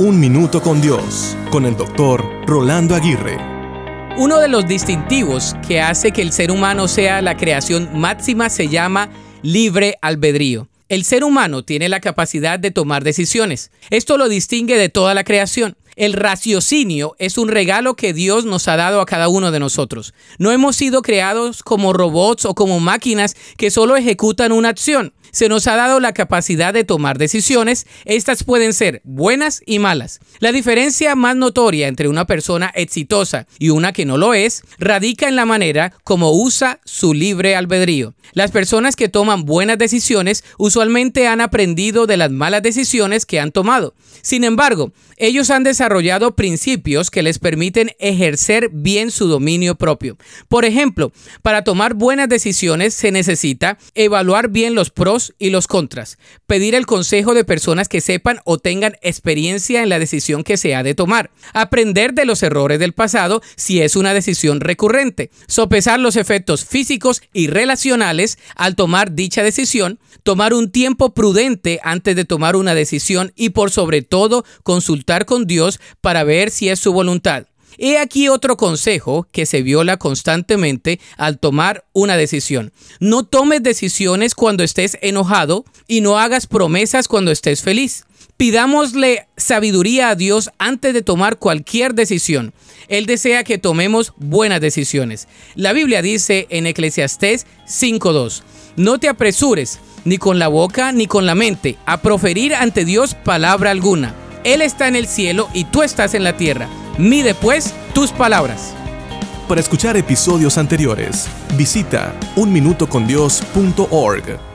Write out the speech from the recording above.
Un Minuto con Dios, con el doctor Rolando Aguirre. Uno de los distintivos que hace que el ser humano sea la creación máxima se llama libre albedrío. El ser humano tiene la capacidad de tomar decisiones. Esto lo distingue de toda la creación. El raciocinio es un regalo que Dios nos ha dado a cada uno de nosotros. No hemos sido creados como robots o como máquinas que solo ejecutan una acción se nos ha dado la capacidad de tomar decisiones. Estas pueden ser buenas y malas. La diferencia más notoria entre una persona exitosa y una que no lo es radica en la manera como usa su libre albedrío. Las personas que toman buenas decisiones usualmente han aprendido de las malas decisiones que han tomado. Sin embargo, ellos han desarrollado principios que les permiten ejercer bien su dominio propio. Por ejemplo, para tomar buenas decisiones se necesita evaluar bien los pros y los contras, pedir el consejo de personas que sepan o tengan experiencia en la decisión que se ha de tomar, aprender de los errores del pasado si es una decisión recurrente, sopesar los efectos físicos y relacionales al tomar dicha decisión, tomar un tiempo prudente antes de tomar una decisión y por sobre todo consultar con Dios para ver si es su voluntad. He aquí otro consejo que se viola constantemente al tomar una decisión. No tomes decisiones cuando estés enojado y no hagas promesas cuando estés feliz. Pidámosle sabiduría a Dios antes de tomar cualquier decisión. Él desea que tomemos buenas decisiones. La Biblia dice en Eclesiastés 5.2, no te apresures, ni con la boca ni con la mente, a proferir ante Dios palabra alguna. Él está en el cielo y tú estás en la tierra. Mide pues tus palabras. Para escuchar episodios anteriores, visita unminutocondios.org.